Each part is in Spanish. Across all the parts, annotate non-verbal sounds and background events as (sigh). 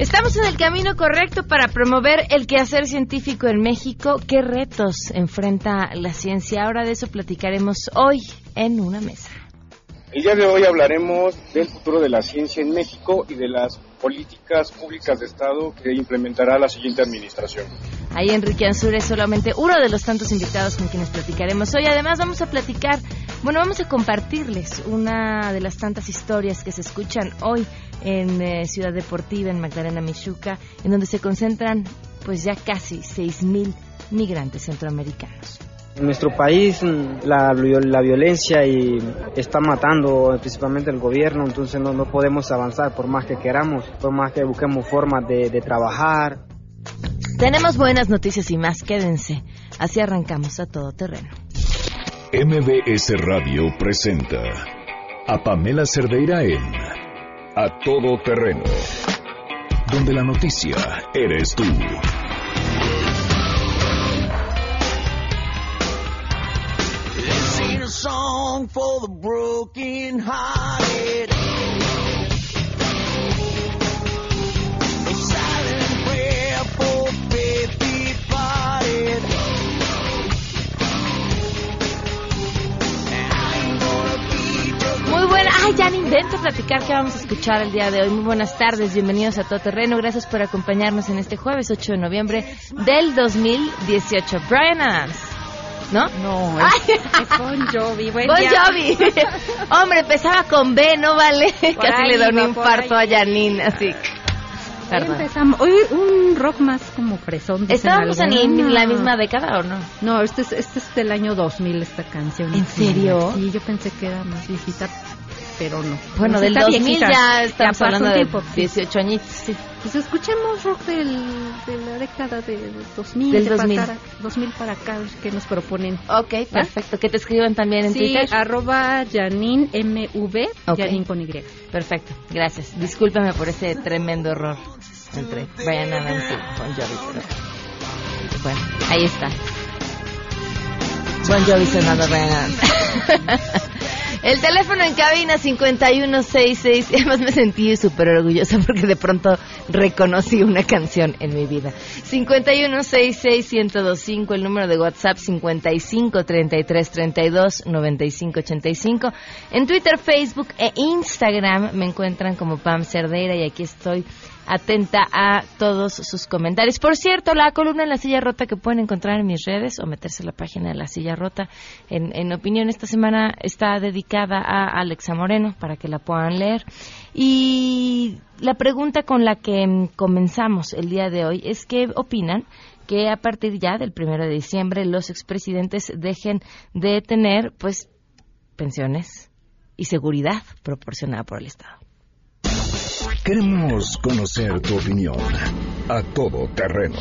Estamos en el camino correcto para promover el quehacer científico en México. ¿Qué retos enfrenta la ciencia? Ahora de eso platicaremos hoy en una mesa. El día de hoy hablaremos del futuro de la ciencia en México y de las políticas públicas de Estado que implementará la siguiente administración. Ahí Enrique Ansur es solamente uno de los tantos invitados con quienes platicaremos hoy. Además vamos a platicar, bueno, vamos a compartirles una de las tantas historias que se escuchan hoy en eh, Ciudad Deportiva, en Magdalena Michuca, en donde se concentran pues ya casi 6.000 migrantes centroamericanos. En nuestro país la, la, violencia y está matando principalmente el gobierno, entonces no, no, podemos avanzar por más que queramos, por más que busquemos formas de, de trabajar. Tenemos buenas noticias y más, quédense. Así arrancamos a todo terreno. MBS Radio presenta a Pamela Cerdeira en A Todo Terreno, donde la noticia eres tú. Song for the broken hearted. Muy buena, ay, ya ni invento platicar qué vamos a escuchar el día de hoy. Muy buenas tardes, bienvenidos a Todo Terreno. Gracias por acompañarnos en este jueves 8 de noviembre del 2018. Brian Adams. ¿No? No, (laughs) es, es Bon Jovi. Buen bon Jovi. (laughs) Hombre, empezaba con B, ¿no vale? Casi le da un infarto a Janine, así. Hoy empezamos, hoy un rock más como fresón. ¿Estábamos en la misma década o no? No, este es, este es del año 2000 esta canción. ¿En serio? Sí, yo pensé que era más viejita, pero no. Bueno, del 2000 ya estamos hablando de 18 añitos, sí. Pues escuchemos rock del, de la década de 2000, del 2000. Para, 2000 para acá, que nos proponen. Ok, perfecto. Que te escriban también en sí, Twitter. arroba Janine MV, okay. Janine con Y. Perfecto, gracias. Discúlpame por ese tremendo error entre Brian Adams y Bon Jovi, pero bueno, ahí está. Bon Jovi sonando Brian Adams. (laughs) El teléfono en cabina 5166. (laughs) Además me sentí súper orgullosa porque de pronto reconocí una canción en mi vida. 5166-1025. El número de WhatsApp 5533329585. En Twitter, Facebook e Instagram me encuentran como Pam Cerdeira y aquí estoy atenta a todos sus comentarios. Por cierto, la columna en la silla rota que pueden encontrar en mis redes o meterse en la página de la silla rota en, en opinión esta semana está dedicada a Alexa Moreno para que la puedan leer. Y la pregunta con la que comenzamos el día de hoy es qué opinan que a partir ya del primero de diciembre los expresidentes dejen de tener pues pensiones y seguridad proporcionada por el Estado. Queremos conocer tu opinión a todo terreno.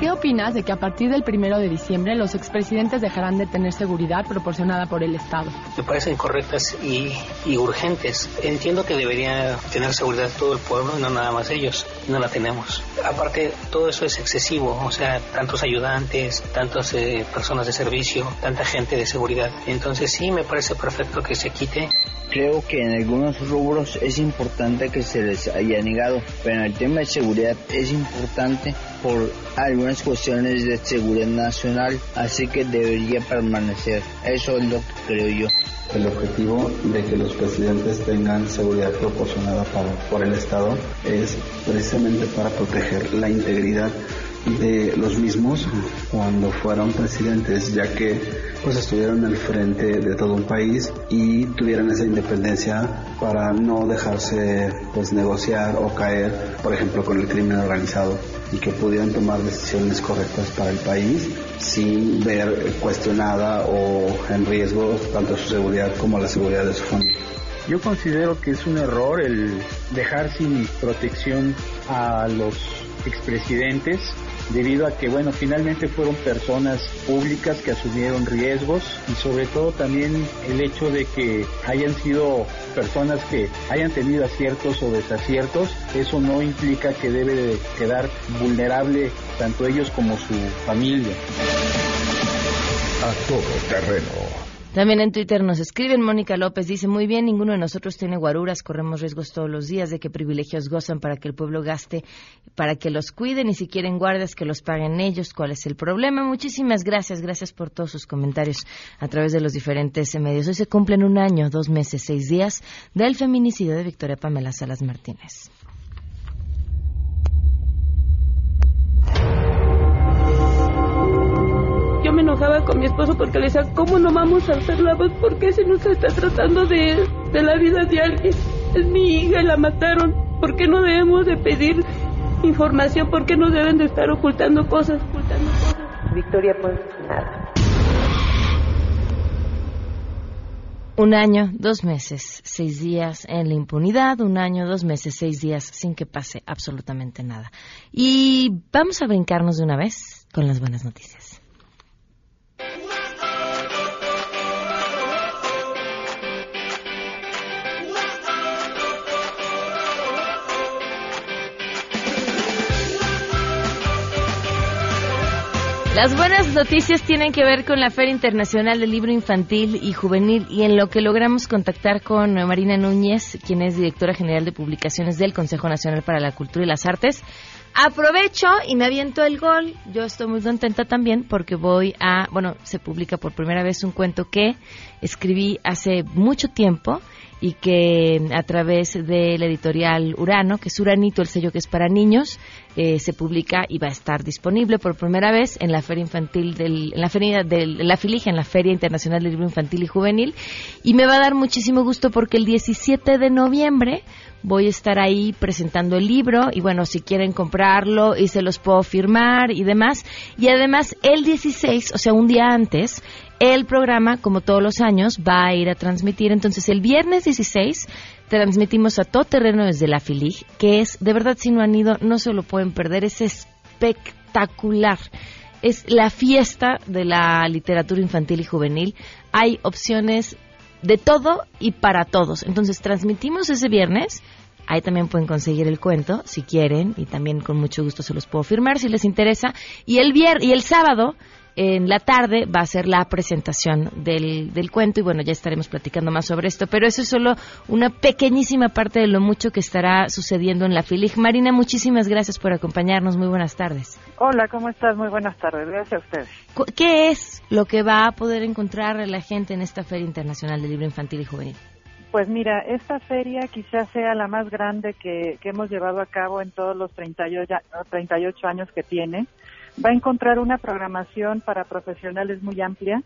¿Qué opinas de que a partir del primero de diciembre los expresidentes dejarán de tener seguridad proporcionada por el Estado? Me parecen correctas y, y, urgentes. Entiendo que debería tener seguridad todo el pueblo y no nada más ellos. No la tenemos. Aparte, todo eso es excesivo. O sea, tantos ayudantes, tantas eh, personas de servicio, tanta gente de seguridad. Entonces sí, me parece perfecto que se quite creo que en algunos rubros es importante que se les haya negado, pero en el tema de seguridad es importante por algunas cuestiones de seguridad nacional, así que debería permanecer. Eso es lo que creo yo. El objetivo de que los presidentes tengan seguridad proporcionada para, por el Estado es precisamente para proteger la integridad de los mismos cuando fueron presidentes, ya que pues estuvieron al frente de todo un país y tuvieran esa independencia para no dejarse pues negociar o caer, por ejemplo, con el crimen organizado y que pudieran tomar decisiones correctas para el país sin ver cuestionada o en riesgo tanto su seguridad como la seguridad de su familia. Yo considero que es un error el dejar sin protección a los expresidentes debido a que, bueno, finalmente fueron personas públicas que asumieron riesgos y sobre todo también el hecho de que hayan sido personas que hayan tenido aciertos o desaciertos, eso no implica que debe de quedar vulnerable tanto ellos como su familia. A todo terreno También en Twitter nos escriben, Mónica López dice, muy bien, ninguno de nosotros tiene guaruras, corremos riesgos todos los días de que privilegios gozan para que el pueblo gaste, para que los cuiden y si quieren guardias que los paguen ellos, ¿cuál es el problema? Muchísimas gracias, gracias por todos sus comentarios a través de los diferentes medios. Hoy se cumplen un año, dos meses, seis días del feminicidio de Victoria Pamela Salas Martínez. Me enojaba con mi esposo porque le decía, ¿cómo no vamos a hacer la voz? ¿Por qué se nos está tratando de, de la vida de alguien? Es mi hija y la mataron. ¿Por qué no debemos de pedir información? ¿Por qué no deben de estar ocultando cosas? Ocultando cosas? Victoria, pues nada. Un año, dos meses, seis días en la impunidad, un año, dos meses, seis días sin que pase absolutamente nada. Y vamos a brincarnos de una vez con las buenas noticias. Las buenas noticias tienen que ver con la Feria Internacional del Libro Infantil y Juvenil y en lo que logramos contactar con Marina Núñez, quien es directora general de publicaciones del Consejo Nacional para la Cultura y las Artes. Aprovecho y me aviento el gol. Yo estoy muy contenta también porque voy a, bueno, se publica por primera vez un cuento que escribí hace mucho tiempo y que a través del editorial Urano, que es Uranito, el sello que es para niños, eh, se publica y va a estar disponible por primera vez en la Feria Infantil, del, en la Feria del, la Filija, en la Feria Internacional del Libro Infantil y Juvenil. Y me va a dar muchísimo gusto porque el 17 de noviembre voy a estar ahí presentando el libro y bueno, si quieren comprarlo y se los puedo firmar y demás. Y además el 16, o sea, un día antes, el programa, como todos los años, va a ir a transmitir. Entonces, el viernes 16 transmitimos a todo terreno desde la FILIG, que es, de verdad, si no han ido, no se lo pueden perder, es espectacular. Es la fiesta de la literatura infantil y juvenil. Hay opciones de todo y para todos. Entonces, transmitimos ese viernes. Ahí también pueden conseguir el cuento si quieren y también con mucho gusto se los puedo firmar si les interesa. Y el vier y el sábado en la tarde va a ser la presentación del, del cuento y bueno, ya estaremos platicando más sobre esto, pero eso es solo una pequeñísima parte de lo mucho que estará sucediendo en la FILIG. Marina, muchísimas gracias por acompañarnos. Muy buenas tardes. Hola, ¿cómo estás? Muy buenas tardes. Gracias a ustedes. ¿Qué es lo que va a poder encontrar la gente en esta Feria Internacional del Libro Infantil y Juvenil? Pues mira, esta feria quizás sea la más grande que, que hemos llevado a cabo en todos los 38, 38 años que tiene va a encontrar una programación para profesionales muy amplia.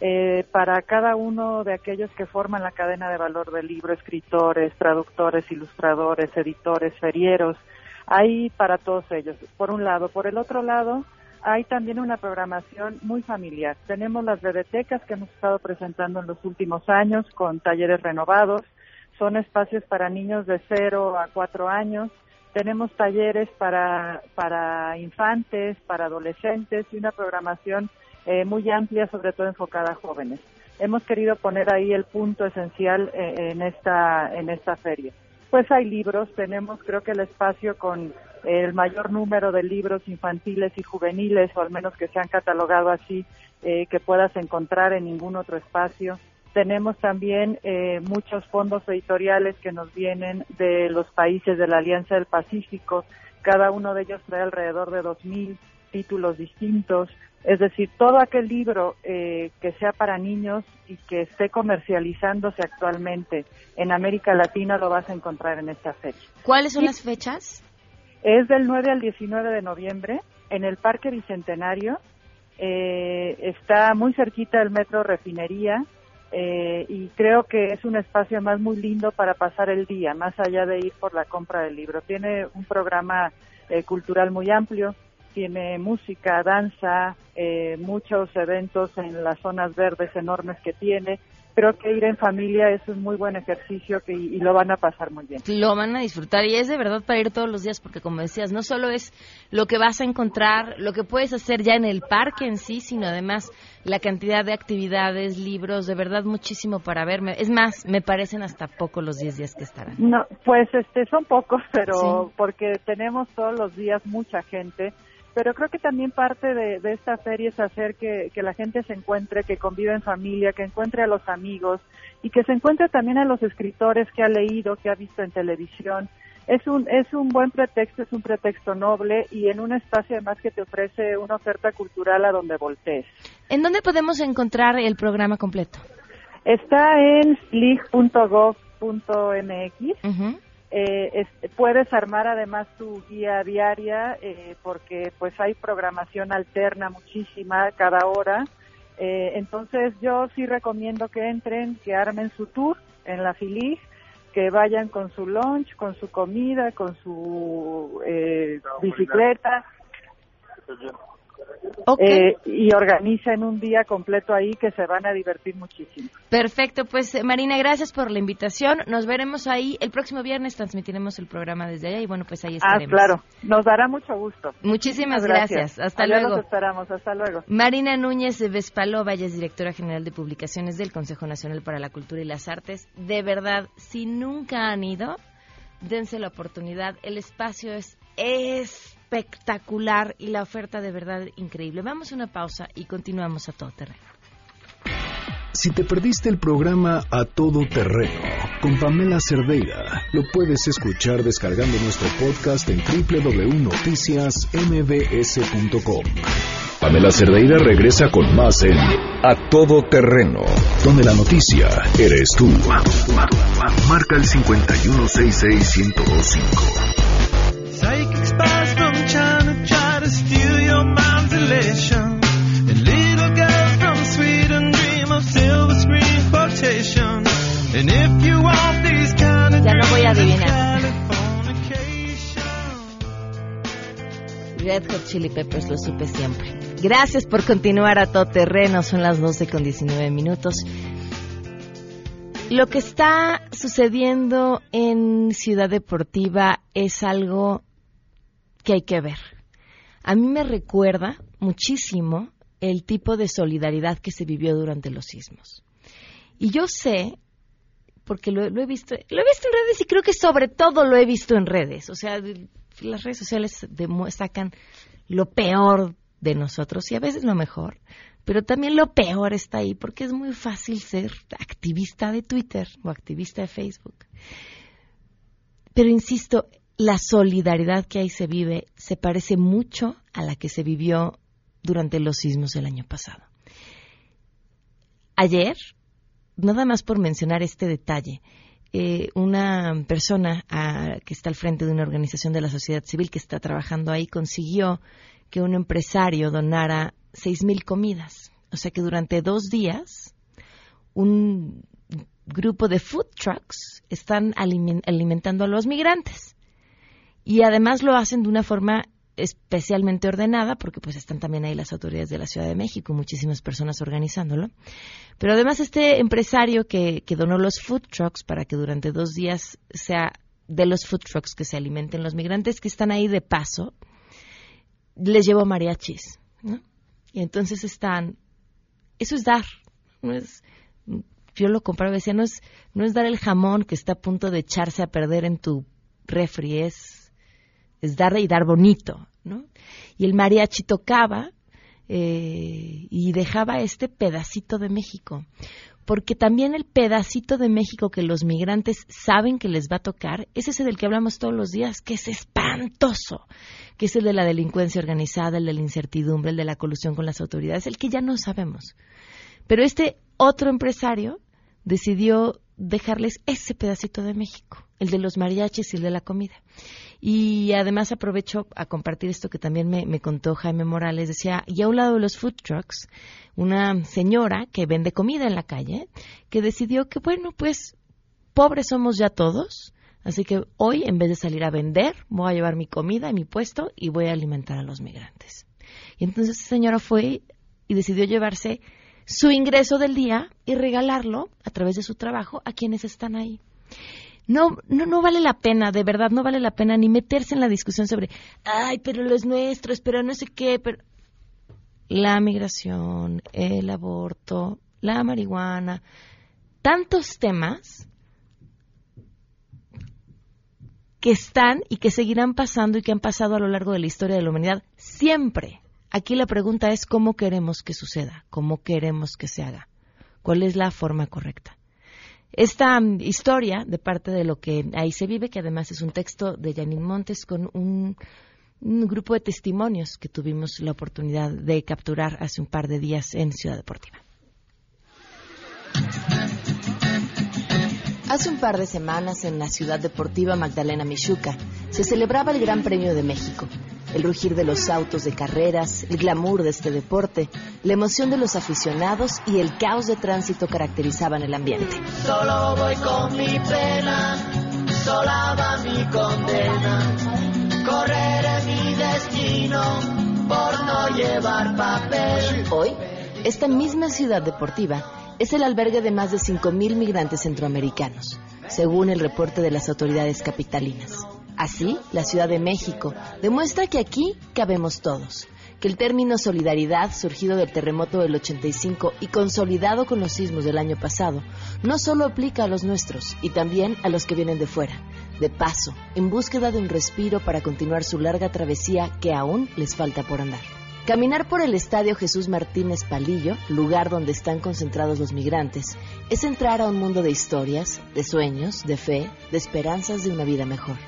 Eh, para cada uno de aquellos que forman la cadena de valor del libro, escritores, traductores, ilustradores, editores, ferieros, hay para todos ellos, por un lado. Por el otro lado, hay también una programación muy familiar. Tenemos las bibliotecas que hemos estado presentando en los últimos años con talleres renovados. Son espacios para niños de 0 a 4 años tenemos talleres para, para infantes, para adolescentes y una programación eh, muy amplia, sobre todo enfocada a jóvenes. Hemos querido poner ahí el punto esencial eh, en, esta, en esta feria. Pues hay libros, tenemos creo que el espacio con el mayor número de libros infantiles y juveniles, o al menos que se han catalogado así, eh, que puedas encontrar en ningún otro espacio. Tenemos también eh, muchos fondos editoriales que nos vienen de los países de la Alianza del Pacífico. Cada uno de ellos trae alrededor de 2.000 títulos distintos. Es decir, todo aquel libro eh, que sea para niños y que esté comercializándose actualmente en América Latina lo vas a encontrar en esta fecha. ¿Cuáles son las fechas? Es del 9 al 19 de noviembre en el Parque Bicentenario. Eh, está muy cerquita del Metro Refinería eh, y creo que es un espacio más muy lindo para pasar el día, más allá de ir por la compra del libro. Tiene un programa eh, cultural muy amplio, tiene música, danza, eh, muchos eventos en las zonas verdes enormes que tiene creo que ir en familia es un muy buen ejercicio que, y lo van a pasar muy bien. Lo van a disfrutar y es de verdad para ir todos los días porque como decías, no solo es lo que vas a encontrar, lo que puedes hacer ya en el parque en sí, sino además la cantidad de actividades, libros, de verdad muchísimo para verme. Es más, me parecen hasta poco los 10 días que estarán. No, pues este son pocos, pero porque tenemos todos los días mucha gente pero creo que también parte de, esta feria es hacer que, que la gente se encuentre, que convive en familia, que encuentre a los amigos y que se encuentre también a los escritores que ha leído, que ha visto en televisión. Es un, es un buen pretexto, es un pretexto noble y en un espacio además que te ofrece una oferta cultural a donde voltees. ¿En dónde podemos encontrar el programa completo? Está en slig.gov.mx. Eh, puedes armar además tu guía diaria eh, porque pues hay programación alterna muchísima cada hora. Eh, entonces yo sí recomiendo que entren, que armen su tour en la Filig, que vayan con su lunch, con su comida, con su bicicleta. Eh, y organizan un día completo ahí que se van a divertir muchísimo. Perfecto, pues eh, Marina, gracias por la invitación. Nos veremos ahí el próximo viernes, transmitiremos el programa desde allá y bueno, pues ahí ah, estaremos. Ah, claro, nos dará mucho gusto. Muchísimas gracias. Hasta luego. Nos esperamos, hasta luego. Marina Núñez de Vespalova, ella es directora general de publicaciones del Consejo Nacional para la Cultura y las Artes. De verdad, si nunca han ido, dense la oportunidad. El espacio es espectacular y la oferta de verdad increíble. Vamos a una pausa y continuamos a todo terreno. Si te perdiste el programa A Todo Terreno con Pamela Cerdeira, lo puedes escuchar descargando nuestro podcast en www.noticiasmbs.com. Pamela Cerdeira regresa con más en A Todo Terreno, donde la noticia eres tú. Marca el 5166125. Chili Peppers lo supe siempre. Gracias por continuar a todo terreno. Son las 12 con 19 minutos. Lo que está sucediendo en Ciudad Deportiva es algo que hay que ver. A mí me recuerda muchísimo el tipo de solidaridad que se vivió durante los sismos. Y yo sé, porque lo, he visto, lo he visto en redes y creo que sobre todo lo he visto en redes. O sea, las redes sociales sacan lo peor de nosotros y a veces lo mejor, pero también lo peor está ahí porque es muy fácil ser activista de Twitter o activista de Facebook. Pero insisto, la solidaridad que ahí se vive se parece mucho a la que se vivió durante los sismos del año pasado. Ayer, nada más por mencionar este detalle, eh, una persona ah, que está al frente de una organización de la sociedad civil que está trabajando ahí consiguió que un empresario donara seis mil comidas. O sea que durante dos días un grupo de food trucks están alimentando a los migrantes. Y además lo hacen de una forma especialmente ordenada, porque pues están también ahí las autoridades de la Ciudad de México, muchísimas personas organizándolo. Pero además este empresario que, que donó los food trucks para que durante dos días sea de los food trucks que se alimenten los migrantes que están ahí de paso, les llevó mariachis, ¿no? Y entonces están, eso es dar, no es, yo lo compraba y decía, no es, no es dar el jamón que está a punto de echarse a perder en tu refri, es es dar y dar bonito, ¿no? Y el mariachi tocaba eh, y dejaba este pedacito de México, porque también el pedacito de México que los migrantes saben que les va a tocar es ese del que hablamos todos los días, que es espantoso, que es el de la delincuencia organizada, el de la incertidumbre, el de la colusión con las autoridades, el que ya no sabemos. Pero este otro empresario decidió dejarles ese pedacito de México, el de los mariachis y el de la comida. Y además aprovecho a compartir esto que también me, contó Jaime Morales. Decía, y a un lado de los food trucks, una señora que vende comida en la calle, que decidió que, bueno, pues pobres somos ya todos, así que hoy, en vez de salir a vender, voy a llevar mi comida y mi puesto y voy a alimentar a los migrantes. Y entonces esa señora fue y decidió llevarse su ingreso del día y regalarlo a través de su trabajo a quienes están ahí no, no, no vale la pena, de verdad, no vale la pena ni meterse en la discusión sobre, ay, pero los nuestros, pero no sé qué, pero la migración, el aborto, la marihuana, tantos temas que están y que seguirán pasando y que han pasado a lo largo de la historia de la humanidad siempre. Aquí la pregunta es cómo queremos que suceda, cómo queremos que se haga, cuál es la forma correcta. Esta mm, historia de parte de lo que ahí se vive, que además es un texto de Janine Montes con un, un grupo de testimonios que tuvimos la oportunidad de capturar hace un par de días en Ciudad Deportiva. Hace un par de semanas en la ciudad deportiva Magdalena Michuca se celebraba el Gran Premio de México. El rugir de los autos de carreras, el glamour de este deporte, la emoción de los aficionados y el caos de tránsito caracterizaban el ambiente. Solo voy con mi pena, sola va mi condena. Correré mi destino por no llevar papel. Hoy, esta misma ciudad deportiva es el albergue de más de 5.000 migrantes centroamericanos, según el reporte de las autoridades capitalinas. Así, la Ciudad de México demuestra que aquí cabemos todos, que el término solidaridad, surgido del terremoto del 85 y consolidado con los sismos del año pasado, no solo aplica a los nuestros, y también a los que vienen de fuera, de paso, en búsqueda de un respiro para continuar su larga travesía que aún les falta por andar. Caminar por el Estadio Jesús Martínez Palillo, lugar donde están concentrados los migrantes, es entrar a un mundo de historias, de sueños, de fe, de esperanzas de una vida mejor.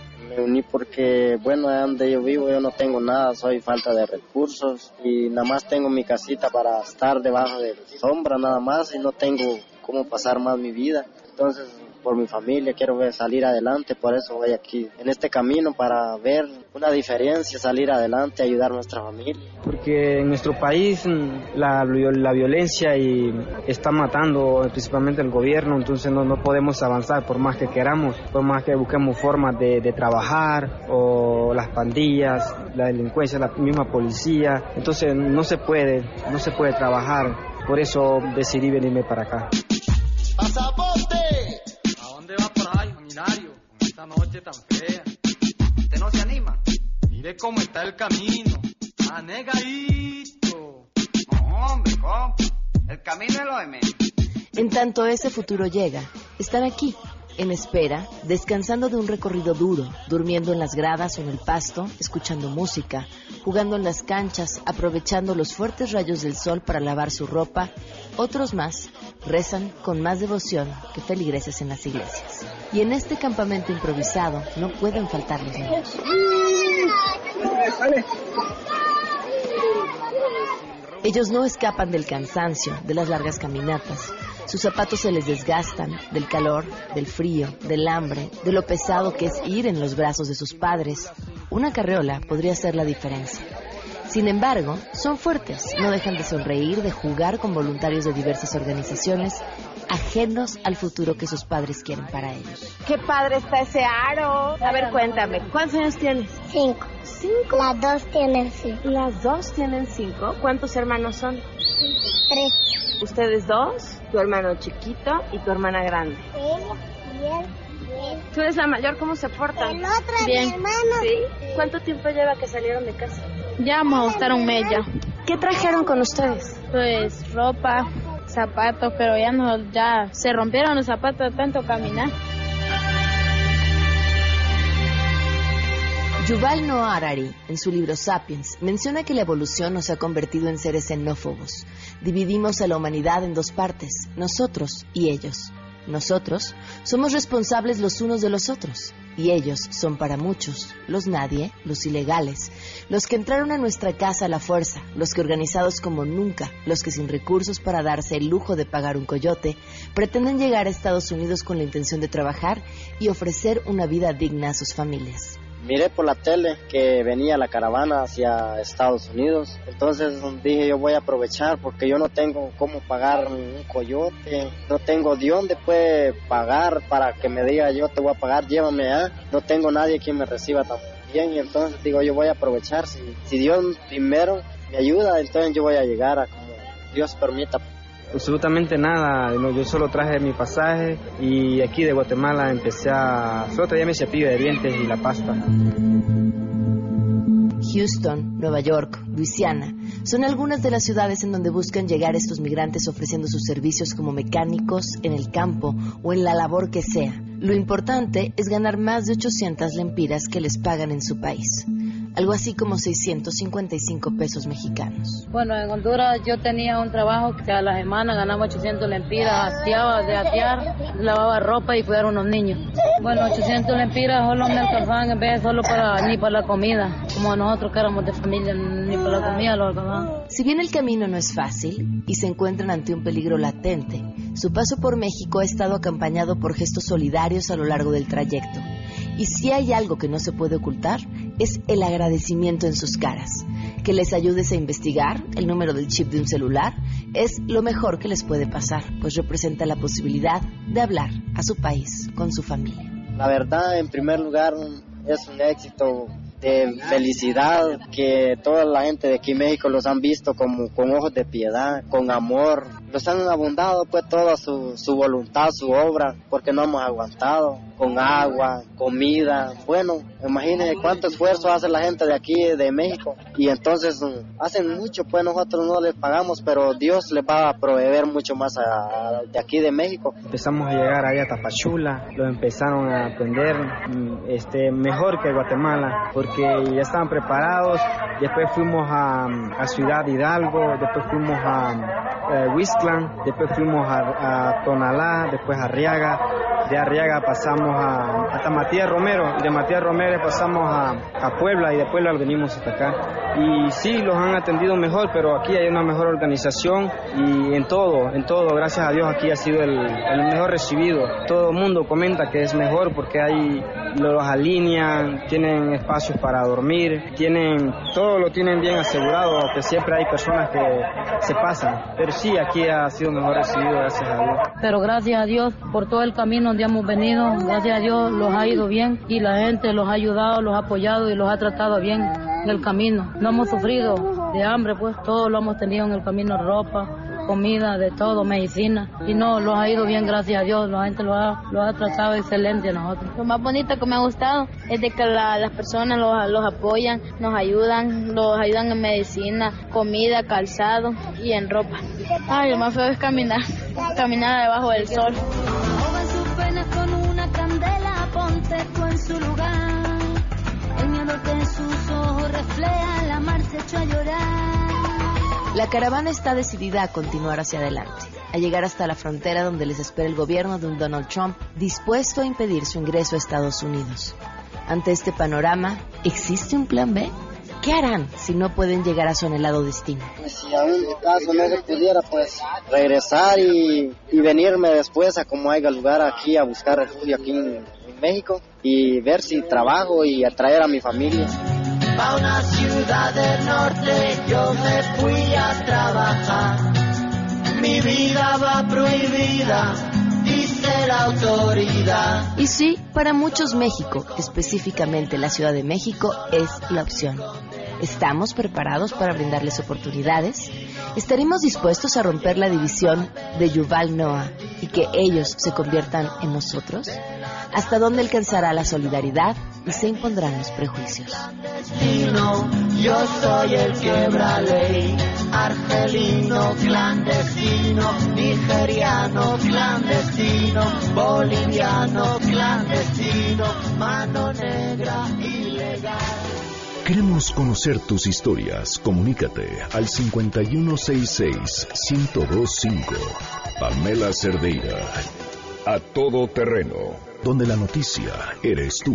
Me uní porque, bueno, donde yo vivo yo no tengo nada, soy falta de recursos y nada más tengo mi casita para estar debajo de sombra nada más y no tengo cómo pasar más mi vida. Entonces por mi familia, quiero ver salir adelante, por eso voy aquí en este camino para ver una diferencia, salir adelante, ayudar a nuestra familia. Porque en nuestro país mm, la, la violencia y está matando principalmente el gobierno, entonces no, no podemos avanzar por más que queramos, por más que busquemos formas de, de trabajar o las pandillas, la delincuencia, la misma policía, entonces no se puede, no se puede trabajar, por eso decidí venirme para acá. ¡Pasaporte! Con esta noche tan fea. ¿Usted no se anima? Cómo está el camino, el camino. En tanto ese futuro llega, están aquí, en espera, descansando de un recorrido duro, durmiendo en las gradas o en el pasto, escuchando música, jugando en las canchas, aprovechando los fuertes rayos del sol para lavar su ropa. Otros más rezan con más devoción que feligreses en las iglesias. Y en este campamento improvisado no pueden faltar los niños. Ellos no escapan del cansancio, de las largas caminatas. Sus zapatos se les desgastan del calor, del frío, del hambre, de lo pesado que es ir en los brazos de sus padres. Una carreola podría ser la diferencia. Sin embargo, son fuertes, no dejan de sonreír, de jugar con voluntarios de diversas organizaciones, ajenos al futuro que sus padres quieren para ellos. Qué padre está ese aro. A ver, cuéntame, ¿cuántos años tienes? Cinco. ¿Cinco? Las dos tienen cinco. ¿Las dos tienen cinco? ¿Cuántos hermanos son? Tres. ¿Ustedes dos? Tu hermano chiquito y tu hermana grande. Sí, bien, bien. ¿Tú eres la mayor? ¿Cómo se portan? El otro es Bien. mi hermano. ¿Sí? ¿Cuánto tiempo lleva que salieron de casa? Ya vamos a estar un mes ya. ¿Qué trajeron con ustedes? Pues ropa, zapatos, pero ya no, ya se rompieron los zapatos de tanto caminar. Yuval Noah Harari, en su libro Sapiens, menciona que la evolución nos ha convertido en seres xenófobos. Dividimos a la humanidad en dos partes, nosotros y ellos. Nosotros somos responsables los unos de los otros, y ellos son para muchos, los nadie, los ilegales, los que entraron a nuestra casa a la fuerza, los que organizados como nunca, los que sin recursos para darse el lujo de pagar un coyote, pretenden llegar a Estados Unidos con la intención de trabajar y ofrecer una vida digna a sus familias. Miré por la tele que venía la caravana hacia Estados Unidos, entonces dije yo voy a aprovechar porque yo no tengo cómo pagar un coyote, no tengo de dónde puede pagar para que me diga yo te voy a pagar, llévame a, no tengo nadie quien me reciba tan bien y entonces digo yo voy a aprovechar, si, si Dios primero me ayuda, entonces yo voy a llegar a como Dios permita. Absolutamente nada, yo solo traje mi pasaje y aquí de Guatemala empecé a... Solo traía mi cepillo de dientes y la pasta. Houston, Nueva York, Luisiana, son algunas de las ciudades en donde buscan llegar estos migrantes ofreciendo sus servicios como mecánicos, en el campo o en la labor que sea, Lo importante es ganar más de 800 lempiras que les pagan en su país, algo así como 655 pesos mexicanos. Bueno, en Honduras yo tenía un trabajo que a la semana ganaba 800 lempiras, ateaba de atear, lavaba ropa y cuidar a unos niños. Bueno, 800 lempiras solo me alcanzaban en vez de solo para, ni para la comida, como nosotros que éramos de familia, ni para la comida lo alcanzaban. Si bien el camino no es fácil y se encuentran ante un peligro latente, su paso por México ha estado acompañado por gestos solidarios a lo largo del trayecto. Y si hay algo que no se puede ocultar, es el agradecimiento en sus caras. Que les ayudes a investigar el número del chip de un celular es lo mejor que les puede pasar, pues representa la posibilidad de hablar a su país con su familia. La verdad, en primer lugar, es un éxito de felicidad que toda la gente de aquí en México los han visto como con ojos de piedad, con amor. Los han abundado pues toda su, su voluntad, su obra, porque no hemos aguantado con agua, comida. Bueno, imagínense cuánto esfuerzo hace la gente de aquí, de México. Y entonces mm, hacen mucho, pues nosotros no les pagamos, pero Dios les va a proveer mucho más a- de aquí de México. Empezamos a llegar ahí a Tapachula, lo empezaron a aprender mm, este, mejor que Guatemala, porque ya estaban preparados. Después fuimos a, a Ciudad Hidalgo, después fuimos a eh, Huixtlan, después fuimos a, a Tonalá, después a Arriaga. De Arriaga pasamos a, hasta Matías Romero, y de Matías Romero pasamos a, a Puebla y de Puebla venimos hasta acá. Y sí, los han atendido mejor, pero aquí hay una mejor organización y en todo, en todo, gracias a Dios aquí ha sido el, el mejor recibido. Todo el mundo comenta que es mejor porque hay los alinean, tienen espacios para dormir, tienen todo lo tienen bien asegurado, que siempre hay personas que se pasan. Pero sí, aquí ha sido mejor recibido, gracias a Dios. Pero gracias a Dios por todo el camino donde hemos venido, gracias a Dios los ha ido bien y la gente los ha ayudado, los ha apoyado y los ha tratado bien en el camino. No hemos sufrido de hambre, pues todo lo hemos tenido en el camino, ropa, comida, de todo, medicina. Y no, los ha ido bien, gracias a Dios, la gente los ha, los ha tratado excelente a nosotros. Lo más bonito que me ha gustado es de que la- las personas los, los apoyan, nos ayudan, los ayudan en medicina, comida, calzado y en ropa. Ay, lo más feo es caminar, caminar debajo del sol. Su lugar. El miedo que en sus ojos refleja, la mar se echó a llorar. La caravana está decidida a continuar hacia adelante, a llegar hasta la frontera donde les espera el gobierno de un Donald Trump dispuesto a impedir su ingreso a Estados Unidos. Ante este panorama, ¿existe un plan B? ¿Qué harán si no pueden llegar a su anhelado destino? Si aún en caso no se pudiera, pues regresar y, y venirme después a como haya lugar aquí a buscar refugio aquí en México y ver si trabajo y atraer a mi familia. Pa' una ciudad del norte yo me fui a trabajar. Mi vida va prohibida, dice la autoridad. Y sí, para muchos México, específicamente la Ciudad de México, es la opción. ¿Estamos preparados para brindarles oportunidades? ¿Estaremos dispuestos a romper la división de Yuval Noah y que ellos se conviertan en nosotros? ¿Hasta dónde alcanzará la solidaridad y se impondrán los prejuicios? Yo soy el quebra ley. Argelino clandestino, nigeriano clandestino, boliviano clandestino, mano negra ilegal. Queremos conocer tus historias. Comunícate al 5166-1025. Pamela Cerdeira. A todo terreno. Donde la noticia eres tú.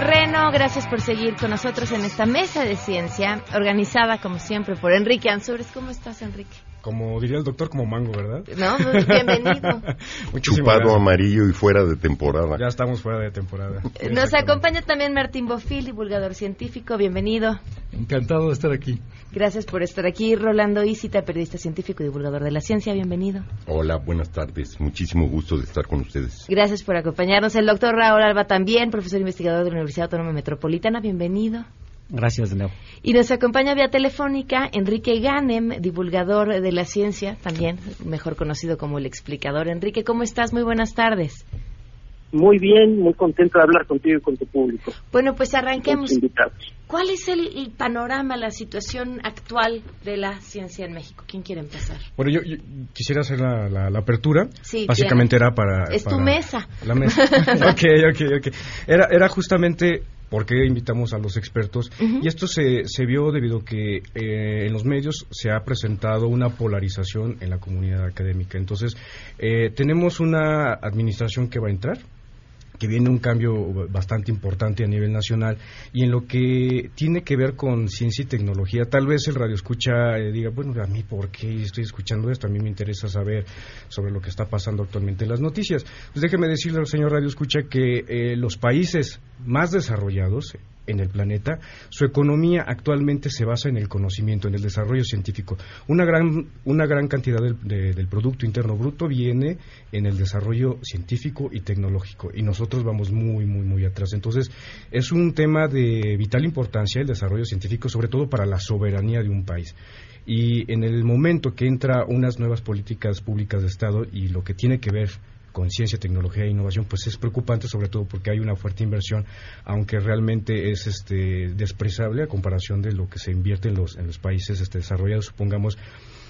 Terreno. Gracias por seguir con nosotros en esta mesa de ciencia, organizada como siempre por Enrique Ansures. ¿Cómo estás, Enrique? como diría el doctor, como mango, ¿verdad? No, pues, bienvenido. (laughs) Chupado amarillo y fuera de temporada. Ya estamos fuera de temporada. Nos acompaña también Martín Bofil, divulgador científico. Bienvenido. Encantado de estar aquí. Gracias por estar aquí. Rolando Isita, periodista científico y divulgador de la ciencia. Bienvenido. Hola, buenas tardes. Muchísimo gusto de estar con ustedes. Gracias por acompañarnos. El doctor Raúl Alba también, profesor investigador de la Universidad Autónoma Metropolitana. Bienvenido. Gracias, de nuevo. Y nos acompaña vía telefónica Enrique Ganem, divulgador de la ciencia, también mejor conocido como el explicador. Enrique, ¿cómo estás? Muy buenas tardes. Muy bien, muy contento de hablar contigo y con tu público. Bueno, pues arranquemos. ¿Cuál es el, panorama, la situación actual de la ciencia en México? ¿Quién quiere empezar? Bueno, yo, quisiera hacer la, apertura. Sí, Básicamente era para... Es tu mesa. La mesa. (laughs) ok, ok, ok. Era, era justamente por qué invitamos a los expertos. Y esto se, se vio debido a que eh, en los medios se ha presentado una polarización en la comunidad académica. Entonces, eh, tenemos una administración que va a entrar, que viene un cambio bastante importante a nivel nacional y en lo que tiene que ver con ciencia y tecnología, tal vez el radio escucha eh, diga, bueno, a mí por qué estoy escuchando esto, a mí me interesa saber sobre lo que está pasando actualmente en las noticias. Pues déjeme decirle al señor radio escucha que eh, los países más desarrollados en el planeta, su economía actualmente se basa en el conocimiento, en el desarrollo científico. Una gran, una gran cantidad del, Producto Interno Bruto viene en el desarrollo científico y tecnológico y nosotros vamos muy, muy, muy atrás. Entonces, es un tema de vital importancia el desarrollo científico, sobre todo para la soberanía de un país. Y en el momento que entra unas nuevas políticas públicas de Estado y lo que tiene que ver con ciencia, tecnología e innovación, pues es preocupante sobre todo porque hay una fuerte inversión, aunque realmente es este despreciable a comparación de lo que se invierte en los, en los países este, desarrollados, supongamos.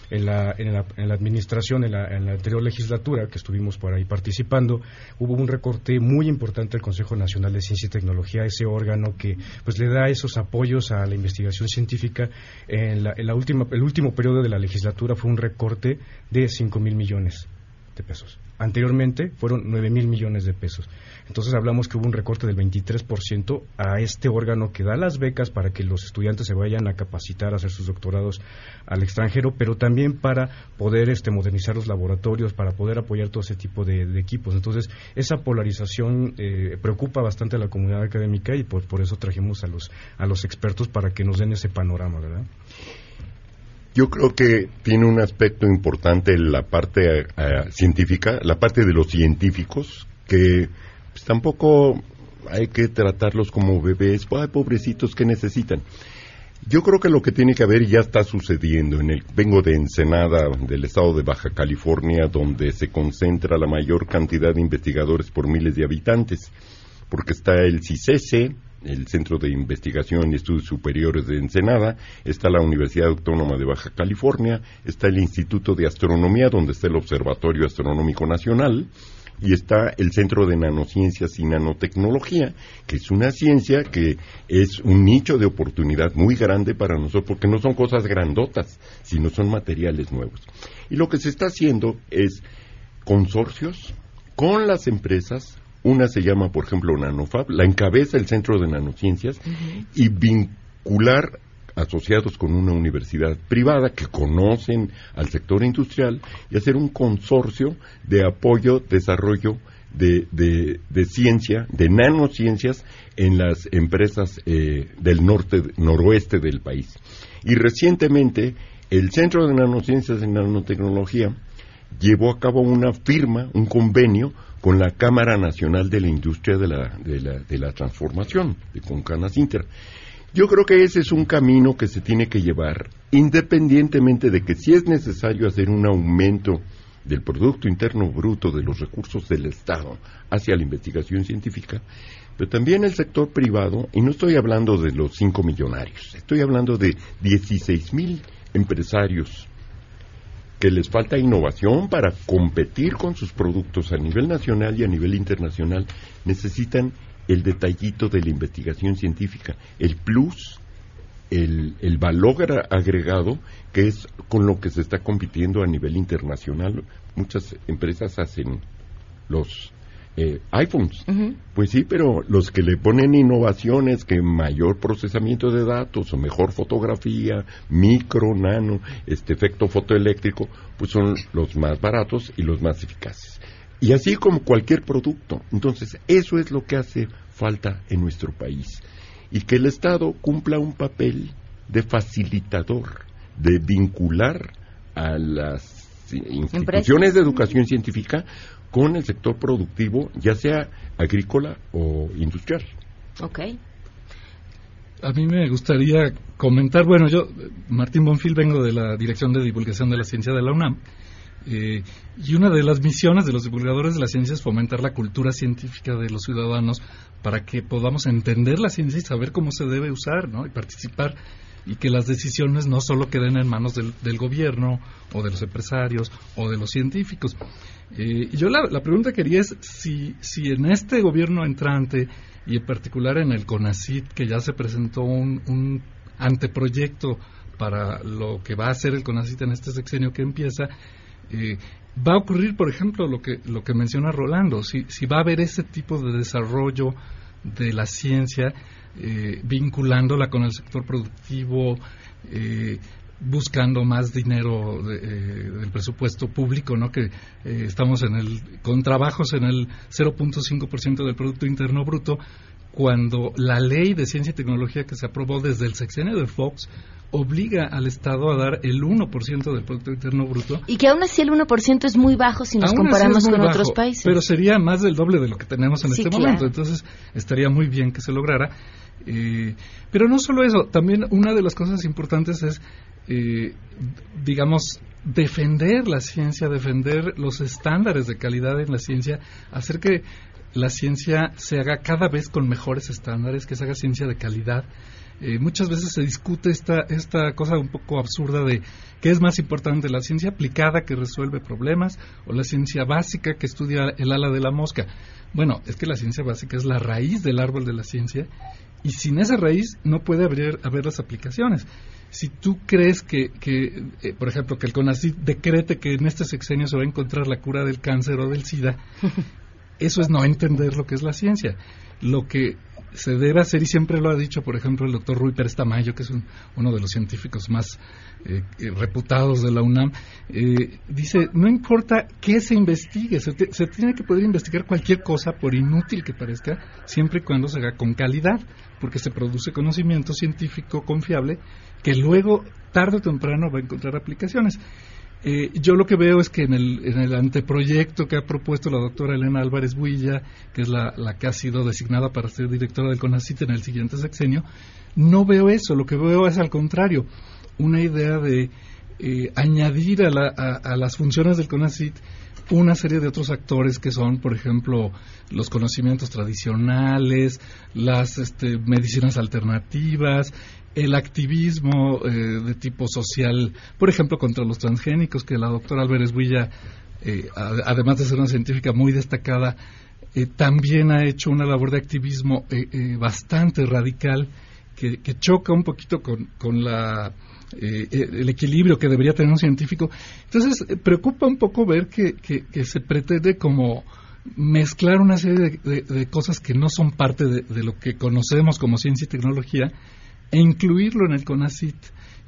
En la, en, la, en la, administración, en la, anterior legislatura, que estuvimos por ahí participando, hubo un recorte muy importante al Consejo Nacional de Ciencia y Tecnología, ese órgano que pues le da esos apoyos a la investigación científica. En, la, en la última, el último periodo de la legislatura fue un recorte de 5 mil millones de pesos. Anteriormente fueron 9 mil millones de pesos. Entonces hablamos que hubo un recorte del 23% a este órgano que da las becas para que los estudiantes se vayan a capacitar, a hacer sus doctorados al extranjero, pero también para poder este, modernizar los laboratorios, para poder apoyar todo ese tipo de, equipos. Entonces esa polarización eh, preocupa bastante a la comunidad académica y por, por eso trajimos a los, a los expertos para que nos den ese panorama, ¿verdad? Yo creo que tiene un aspecto importante la parte eh, científica, la parte de los científicos, que pues, tampoco hay que tratarlos como bebés, ay, pobrecitos, ¿qué necesitan? Yo creo que lo que tiene que haber ya está sucediendo. En el, vengo de Ensenada, del estado de Baja California, donde se concentra la mayor cantidad de investigadores por miles de habitantes, porque está el CICESE, el Centro de Investigación y Estudios Superiores de Ensenada, está la Universidad Autónoma de Baja California, está el Instituto de Astronomía, donde está el Observatorio Astronómico Nacional, y está el Centro de Nanociencias y Nanotecnología, que es una ciencia que es un nicho de oportunidad muy grande para nosotros, porque no son cosas grandotas, sino son materiales nuevos. Y lo que se está haciendo es consorcios con las empresas una se llama, por ejemplo, Nanofab, la encabeza el Centro de Nanociencias y vincular asociados con una universidad privada que conocen al sector industrial y hacer un consorcio de apoyo, desarrollo de, de, ciencia, de nanociencias en las empresas eh, del norte, noroeste del país. Y recientemente el Centro de Nanociencias y Nanotecnología llevó a cabo una firma, un convenio con la Cámara Nacional de la Industria de la, de la, de la Transformación, de Concanas Inter. Yo creo que ese es un camino que se tiene que llevar, independientemente de que si es necesario hacer un aumento del Producto Interno Bruto de los recursos del Estado hacia la investigación científica, pero también el sector privado, y no estoy hablando de los cinco millonarios, estoy hablando de 16 mil empresarios que les falta innovación para competir con sus productos a nivel nacional y a nivel internacional, necesitan el detallito de la investigación científica, el plus, el, el valor agregado, que es con lo que se está compitiendo a nivel internacional. Muchas empresas hacen los eh, iPhones. Pues sí, pero los que le ponen innovaciones, que mayor procesamiento de datos o mejor fotografía, micro, nano, este efecto fotoeléctrico, pues son los más baratos y los más eficaces. Y así como cualquier producto. Entonces, eso es lo que hace falta en nuestro país. Y que el Estado cumpla un papel de facilitador, de vincular a las instituciones de educación científica con el sector productivo, ya sea agrícola o industrial. Ok. A mí me gustaría comentar, bueno, yo, Martín Bonfil, vengo de la Dirección de Divulgación de la Ciencia de la UNAM, eh, y una de las misiones de los divulgadores de la ciencia es fomentar la cultura científica de los ciudadanos para que podamos entender la ciencia y saber cómo se debe usar, ¿no? Y participar y que las decisiones no solo queden en manos del, gobierno o de los empresarios o de los científicos. Eh, yo la, la, pregunta quería es si, si en este gobierno entrante y en particular en el CONACIT, que ya se presentó un, un anteproyecto para lo que va a hacer el CONACIT en este sexenio que empieza, eh, va a ocurrir, por ejemplo, lo que, lo que menciona Rolando, si, si va a haber ese tipo de desarrollo de la ciencia eh, vinculándola con el sector productivo, eh, buscando más dinero eh, del presupuesto público, ¿no? Que estamos en el con trabajos en el 0.5% del producto interno bruto, cuando la ley de ciencia y tecnología que se aprobó desde el sexenio de Fox obliga al Estado a dar el 1% del Producto Interno Bruto. Y que aún así el 1% es muy bajo si nos comparamos con otros países. Pero sería más del doble de lo que tenemos en este momento. Entonces estaría muy bien que se lograra. Eh, pero no solo eso, también una de las cosas importantes es, eh, digamos, defender la ciencia, defender los estándares de calidad en la ciencia, hacer que la ciencia se haga cada vez con mejores estándares, que se haga ciencia de calidad. Eh, muchas veces se discute esta, esta cosa un poco absurda de qué es más importante, la ciencia aplicada que resuelve problemas o la ciencia básica que estudia el ala de la mosca. Bueno, es que la ciencia básica es la raíz del árbol de la ciencia y sin esa raíz no puede haber, haber las aplicaciones. Si tú crees que, que eh, por ejemplo, que el CONACYT decrete que en este sexenio se va a encontrar la cura del cáncer o del SIDA, (laughs) eso es no entender lo que es la ciencia. Lo que se debe hacer, y siempre lo ha dicho, por ejemplo, el doctor Rui Pérez Tamayo, que es uno de los científicos más eh, eh, reputados de la UNAM, eh, dice, no importa qué se investigue, se, tiene que poder investigar cualquier cosa, por inútil que parezca, siempre y cuando se haga con calidad, porque se produce conocimiento científico confiable que luego, tarde o temprano, va a encontrar aplicaciones. Eh, yo lo que veo es que en el, en el anteproyecto que ha propuesto la doctora Elena Álvarez Builla, que es la, que ha sido designada para ser directora del CONACIT en el siguiente sexenio, no veo eso. Lo que veo es al contrario, una idea de eh, añadir a, a, las funciones del CONACIT una serie de otros actores que son, por ejemplo, los conocimientos tradicionales, las este, medicinas alternativas, el activismo eh, de tipo social, por ejemplo, contra los transgénicos, que la doctora Álvarez Builla, eh, además de ser una científica muy destacada, eh, también ha hecho una labor de activismo bastante radical que, choca un poquito con, con la, el equilibrio que debería tener un científico. Entonces, preocupa un poco ver que, que, se pretende como mezclar una serie de, cosas que no son parte de, lo que conocemos como ciencia y tecnología e incluirlo en el CONACIT,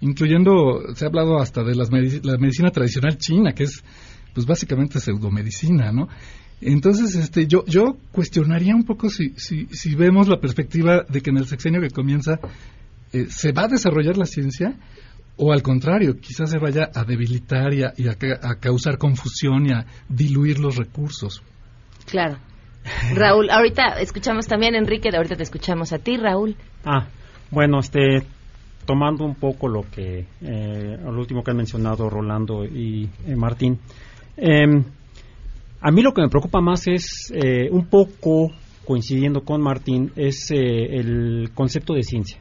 incluyendo, se ha hablado hasta de las la medicina tradicional china, que es pues básicamente pseudomedicina, ¿no? Entonces, este, yo, yo cuestionaría un poco si, si, si vemos la perspectiva de que en el sexenio que comienza eh, se va a desarrollar la ciencia o al contrario, quizás se vaya a debilitar y, a, a, causar confusión y a diluir los recursos. Claro. Raúl, ahorita escuchamos también, Enrique, ahorita te escuchamos a ti, Raúl. Ah, bueno, este, tomando un poco lo que, eh, lo último que han mencionado Rolando y eh, Martín, em, a mí lo que me preocupa más es eh, un poco coincidiendo con Martín es el concepto de ciencia.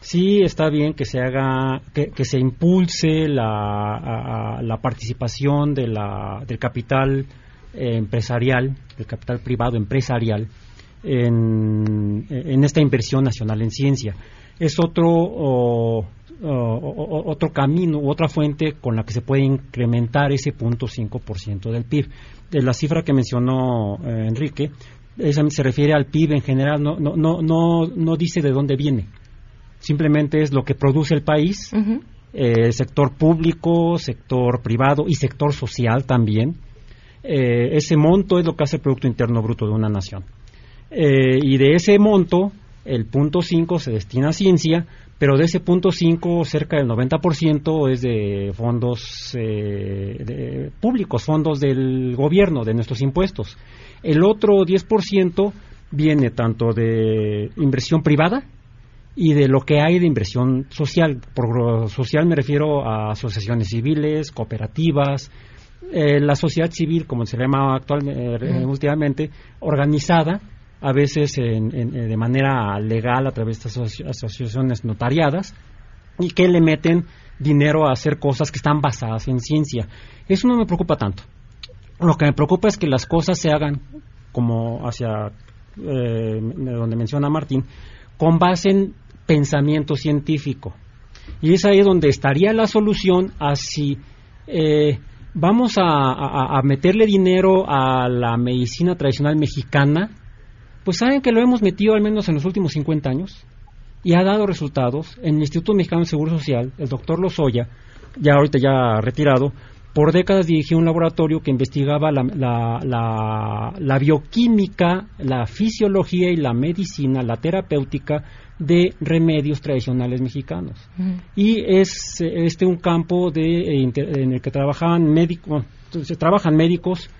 Sí está bien que se haga, que, se impulse la, participación de la, del capital empresarial, del capital privado empresarial, en, esta inversión nacional en ciencia. es otro otro camino otra fuente con la que se puede incrementar ese punto 5% del PIB. De la cifra que mencionó eh, Enrique, esa se refiere al PIB en general, no, no, no, no, no dice de dónde viene. Simplemente es lo que produce el país, eh, sector público, sector privado y sector social también. Eh, ese monto es lo que hace el Producto Interno Bruto de una nación. y de ese monto, el punto 5 se destina a ciencia, pero de ese punto 5, cerca del 90% es de fondos eh, públicos, fondos del gobierno, de nuestros impuestos. El otro 10% viene tanto de inversión privada y de lo que hay de inversión social. Por social me refiero a asociaciones civiles, cooperativas, eh, la sociedad civil, como se llama actualmente, eh, últimamente, organizada a veces en, de manera legal a través de estas asociaciones notariadas y que le meten dinero a hacer cosas que están basadas en ciencia. Eso no me preocupa tanto. Lo que me preocupa es que las cosas se hagan como hacia eh, donde menciona Martín, con base en pensamiento científico. Y es ahí donde estaría la solución a si eh, vamos a, meterle dinero a la medicina tradicional mexicana pues saben que lo hemos metido al menos en los últimos 50 años y ha dado resultados. En el Instituto Mexicano de Seguro Social, el doctor Lozoya, ya ahorita ya retirado, por décadas dirigió un laboratorio que investigaba la, la, la, bioquímica, la fisiología y la medicina, la terapéutica de remedios tradicionales mexicanos. Y es este un campo de, en el que trabajan médicos, trabajan médicos,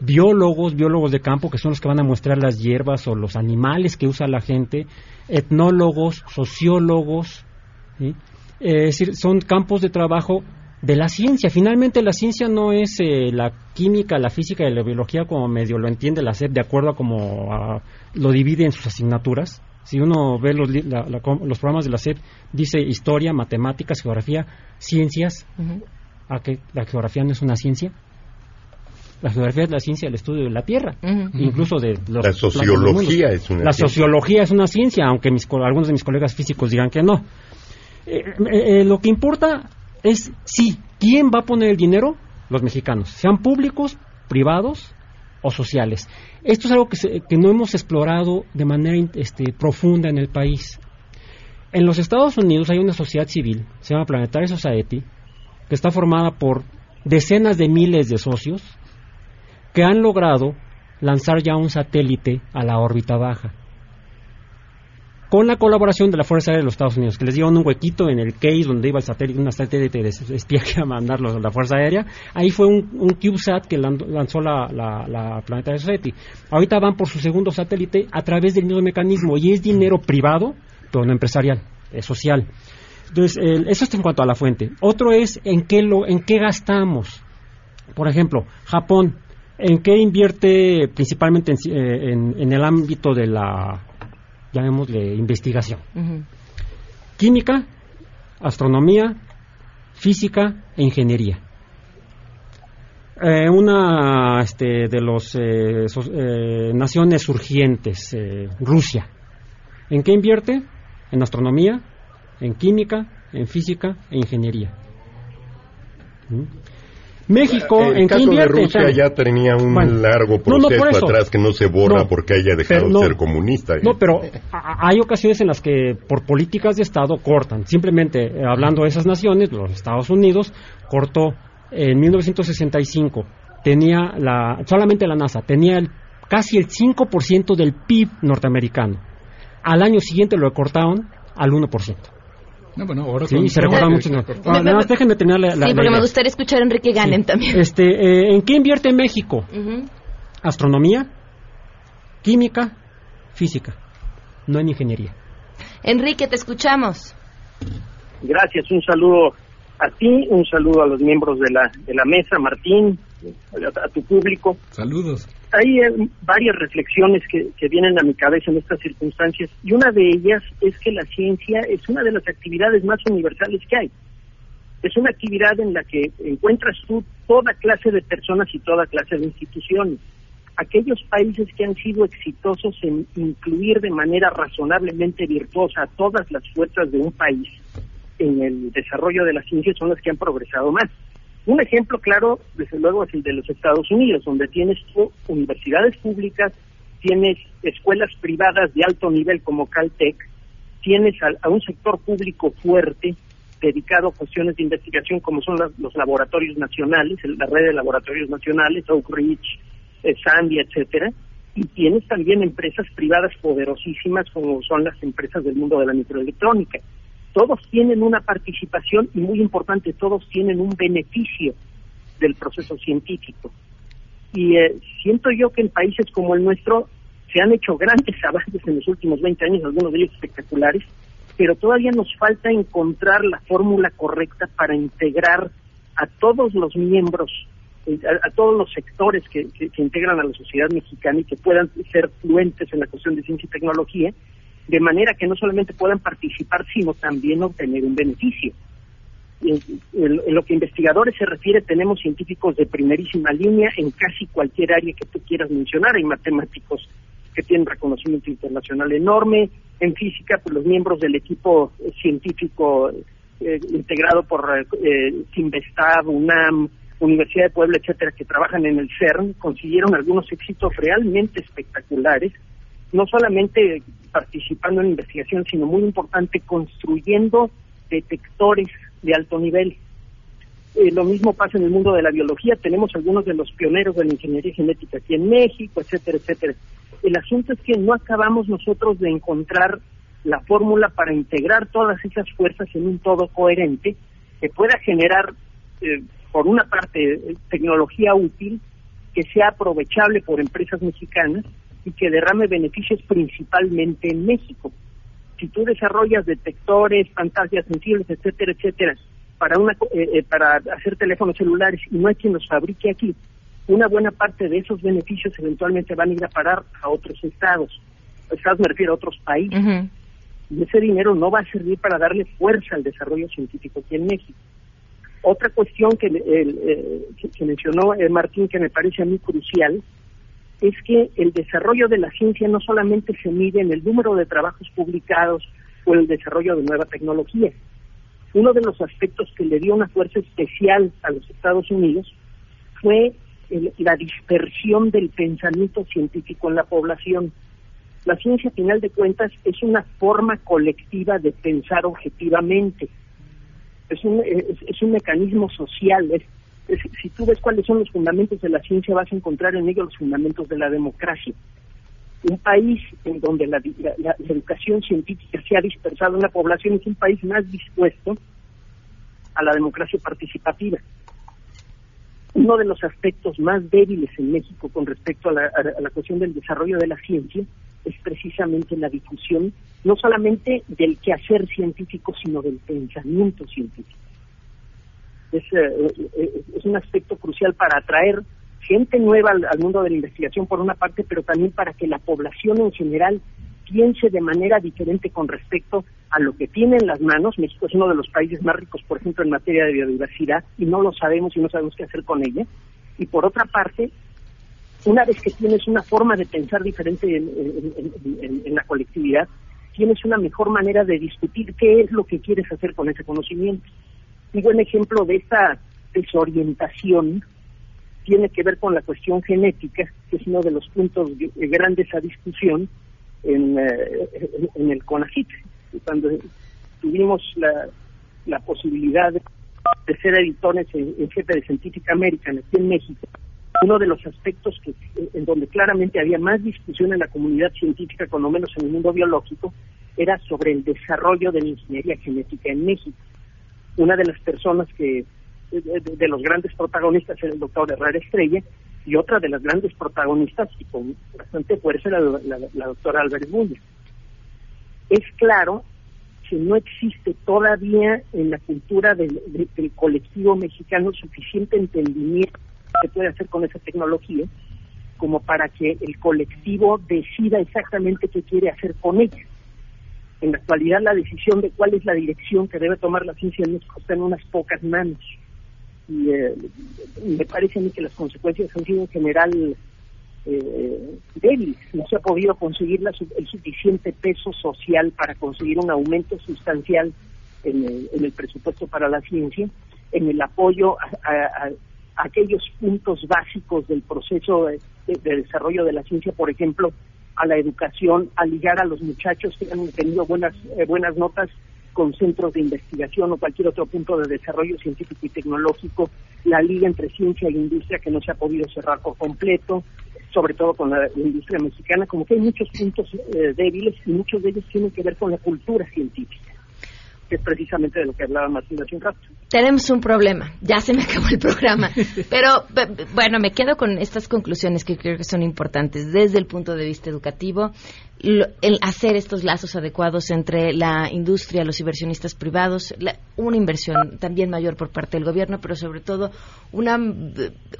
biólogos, biólogos de campo, que son los que van a mostrar las hierbas o los animales que usa la gente, etnólogos, sociólogos, es decir, son campos de trabajo de la ciencia. Finalmente la ciencia no es eh, la química, la física y la biología como medio lo entiende la SEP de acuerdo a como lo divide en sus asignaturas. Si uno ve los, los programas de la SEP, dice historia, matemáticas, geografía, ciencias. ¿A que la geografía no es una ciencia? La geografía es la ciencia del estudio de la Tierra, incluso de los La sociología es una La sociología es una ciencia, aunque mis, algunos de mis colegas físicos digan que no. Eh, eh, lo que importa es, sí, ¿quién va a poner el dinero? Los mexicanos, sean públicos, privados o sociales. Esto es algo que, que no hemos explorado de manera este, profunda en el país. En los Estados Unidos hay una sociedad civil, se llama Planetary Society, que está formada por decenas de miles de socios, que han logrado lanzar ya un satélite a la órbita baja. Con la colaboración de la Fuerza Aérea de los Estados Unidos, que les dieron un huequito en el case donde iba el satélite, un satélite de espía (laughs) a mandarlo a la Fuerza Aérea. Ahí fue un, CubeSat que lanzó la, la, la Planetary Society. Ahorita van por su segundo satélite a través del mismo mecanismo y es dinero privado, pero no empresarial, es social. Entonces, eso es en cuanto a la fuente. Otro es en qué, lo, en qué gastamos. Por ejemplo, Japón ¿En qué invierte principalmente en, eh, el ámbito de la, llamémosle, investigación? Química, astronomía, física e ingeniería. Eh, una este, de las eh, naciones surgientes, Rusia. ¿En qué invierte? En astronomía, en química, en física e ingeniería. ¿Mm? México, el ¿en caso qué invierte? de Rusia ya tenía un largo proceso atrás que no se borra porque haya dejado de ser comunista. No, pero hay ocasiones en las que por políticas de Estado cortan. Simplemente eh, hablando de esas naciones, los Estados Unidos cortó en 1965 tenía la solamente la NASA tenía el, casi el 5% del PIB norteamericano. Al año siguiente lo cortaron al 1%. No, bueno, ahora sí, se recuerda mucho. No. Ah, déjenme tener la, Sí, porque me gustaría escuchar a Enrique Ganem también. Este, eh, ¿En qué invierte México? Astronomía, química, física, no en ingeniería. Enrique, te escuchamos. Gracias, un saludo a ti, un saludo a los miembros de la, de la mesa, Martín, a, tu público. Saludos. Hay eh, varias reflexiones que, vienen a mi cabeza en estas circunstancias y una de ellas es que la ciencia es una de las actividades más universales que hay. Es una actividad en la que encuentras tú toda clase de personas y toda clase de instituciones. aquellos países que han sido exitosos en incluir de manera razonablemente virtuosa a todas las fuerzas de un país en el desarrollo de la ciencia son los que han progresado más. Un ejemplo claro, desde luego, es el de los Estados Unidos, donde tienes universidades públicas, tienes escuelas privadas de alto nivel como Caltech, tienes a, un sector público fuerte dedicado a cuestiones de investigación como son los laboratorios nacionales, la red de laboratorios nacionales, Oak Ridge, eh, Sandy, etcétera, y tienes también empresas privadas poderosísimas como son las empresas del mundo de la microelectrónica todos tienen una participación y muy importante, todos tienen un beneficio del proceso científico. Y eh, siento yo que en países como el nuestro se han hecho grandes (laughs) avances en los últimos 20 años, algunos de ellos espectaculares, pero todavía nos falta encontrar la fórmula correcta para integrar a todos los miembros, eh, a, todos los sectores que, que, que, integran a la sociedad mexicana y que puedan ser fluentes en la cuestión de ciencia y tecnología de manera que no solamente puedan participar, sino también obtener un beneficio. En, lo que investigadores se refiere, tenemos científicos de primerísima línea en casi cualquier área que tú quieras mencionar. Hay matemáticos que tienen reconocimiento internacional enorme. En física, pues los miembros del equipo científico eh, integrado por eh, UNAM, Universidad de Puebla, etcétera, que trabajan en el CERN, consiguieron algunos éxitos realmente espectaculares no solamente participando en investigación, sino muy importante, construyendo detectores de alto nivel. Eh, lo mismo pasa en el mundo de la biología, tenemos algunos de los pioneros de la ingeniería genética aquí en México, etcétera, etcétera. El asunto es que no acabamos nosotros de encontrar la fórmula para integrar todas esas fuerzas en un todo coherente que pueda generar, eh, por una parte, tecnología útil, que sea aprovechable por empresas mexicanas y que derrame beneficios principalmente en México. Si tú desarrollas detectores, pantallas sensibles, etcétera, etcétera, para una eh, eh, para hacer teléfonos celulares y no hay quien los fabrique aquí, una buena parte de esos beneficios eventualmente van a ir a parar a otros estados. Estados me refiero a otros países. Y ese dinero no va a servir para darle fuerza al desarrollo científico aquí en México. Otra cuestión que, eh, que mencionó Martín que me parece a mí crucial es que el desarrollo de la ciencia no solamente se mide en el número de trabajos publicados o en el desarrollo de nueva tecnología. Uno de los aspectos que le dio una fuerza especial a los Estados Unidos fue la dispersión del pensamiento científico en la población. La ciencia, a final de cuentas, es una forma colectiva de pensar objetivamente. Es un, es un mecanismo social, es si tú ves cuáles son los fundamentos de la ciencia, vas a encontrar en ellos los fundamentos de la democracia. Un país en donde la, educación científica se ha dispersado en la población es un país más dispuesto a la democracia participativa. Uno de los aspectos más débiles en México con respecto la, a la cuestión del desarrollo de la ciencia es precisamente la difusión no solamente del quehacer científico, sino del pensamiento científico es, eh, eh, es un aspecto crucial para atraer gente nueva al, mundo de la investigación por una parte, pero también para que la población en general piense de manera diferente con respecto a lo que tiene en las manos. México es uno de los países más ricos, por ejemplo, en materia de biodiversidad y no lo sabemos y no sabemos qué hacer con ella. Y por otra parte, una vez que tienes una forma de pensar diferente en la colectividad, tienes una mejor manera de discutir qué es lo que quieres hacer con ese conocimiento. Un buen ejemplo de esta desorientación tiene que ver con la cuestión genética, que es uno de los puntos grandes a discusión en, eh, en el CONACYT. Cuando tuvimos la, posibilidad de, ser editores en, jefe de Científica American aquí en México, uno de los aspectos que, en donde claramente había más discusión en la comunidad científica, con lo menos en el mundo biológico, era sobre el desarrollo de la ingeniería genética en México una de las personas que, de, los grandes protagonistas era el doctor Herrera Estrella, y otra de las grandes protagonistas, y con bastante fuerza, la, la, doctora Álvarez Bulla. Es claro que no existe todavía en la cultura del colectivo mexicano suficiente entendimiento que puede hacer con esa tecnología como para que el colectivo decida exactamente qué quiere hacer con ella en la actualidad la decisión de cuál es la dirección que debe tomar la ciencia en México está en unas pocas manos. Y eh, me parece a mí que las consecuencias han sido en general eh, débiles. No se ha podido conseguir la, el suficiente peso social para conseguir un aumento sustancial en el, en el presupuesto para la ciencia, en el apoyo a, aquellos puntos básicos del proceso de, desarrollo de la ciencia, por ejemplo, a la educación, a ligar a los muchachos que han tenido buenas, eh, buenas notas con centros de investigación o cualquier otro punto de desarrollo científico y tecnológico, la liga entre ciencia e industria que no se ha podido cerrar por completo, sobre todo con la, industria mexicana, como que hay muchos puntos eh, débiles y muchos de ellos tienen que ver con la cultura científica que es precisamente de lo que hablaba Martín rato. Tenemos un problema, ya se me acabó el programa, pero bueno, me quedo con estas conclusiones que creo que son importantes desde el punto de vista educativo, el hacer estos lazos adecuados entre la industria, los inversionistas privados, una inversión también mayor por parte del gobierno, pero sobre todo una,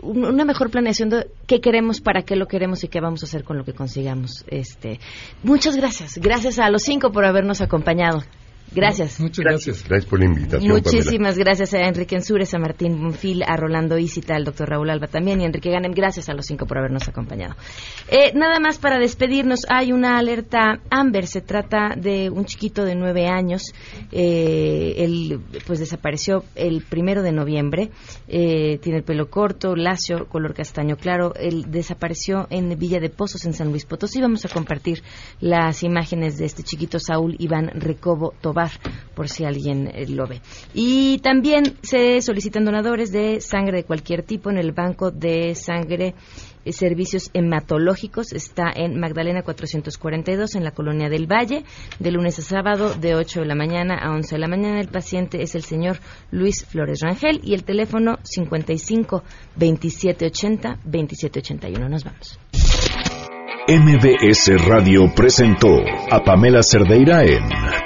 una mejor planeación de qué queremos, para qué lo queremos y qué vamos a hacer con lo que consigamos. Este, muchas gracias, gracias a los cinco por habernos acompañado. Gracias. Muchas gracias. Gracias por la invitación. Muchísimas gracias a Enrique Ensures, a Martín Bonfil, a Rolando Isita, al doctor Raúl Alba también y a Enrique Ganem. Gracias a los cinco por habernos acompañado. Eh, nada más para despedirnos, hay una alerta Amber. Se trata de un chiquito de nueve años. Eh, él pues desapareció el primero de noviembre. Eh, tiene el pelo corto, lacio, color castaño claro. Él desapareció en Villa de Pozos, en San Luis Potosí. Vamos a compartir las imágenes de este chiquito Saúl Iván Recobo por si alguien eh, lo ve. Y también se solicitan donadores de sangre de cualquier tipo en el Banco de Sangre y Servicios Hematológicos. Está en Magdalena 442, en la Colonia del Valle, de lunes a sábado, de 8 de la mañana a 11 de la mañana. El paciente es el señor Luis Flores Rangel y el teléfono 55 2780 2781. Nos vamos. MBS Radio presentó a Pamela Cerdeira en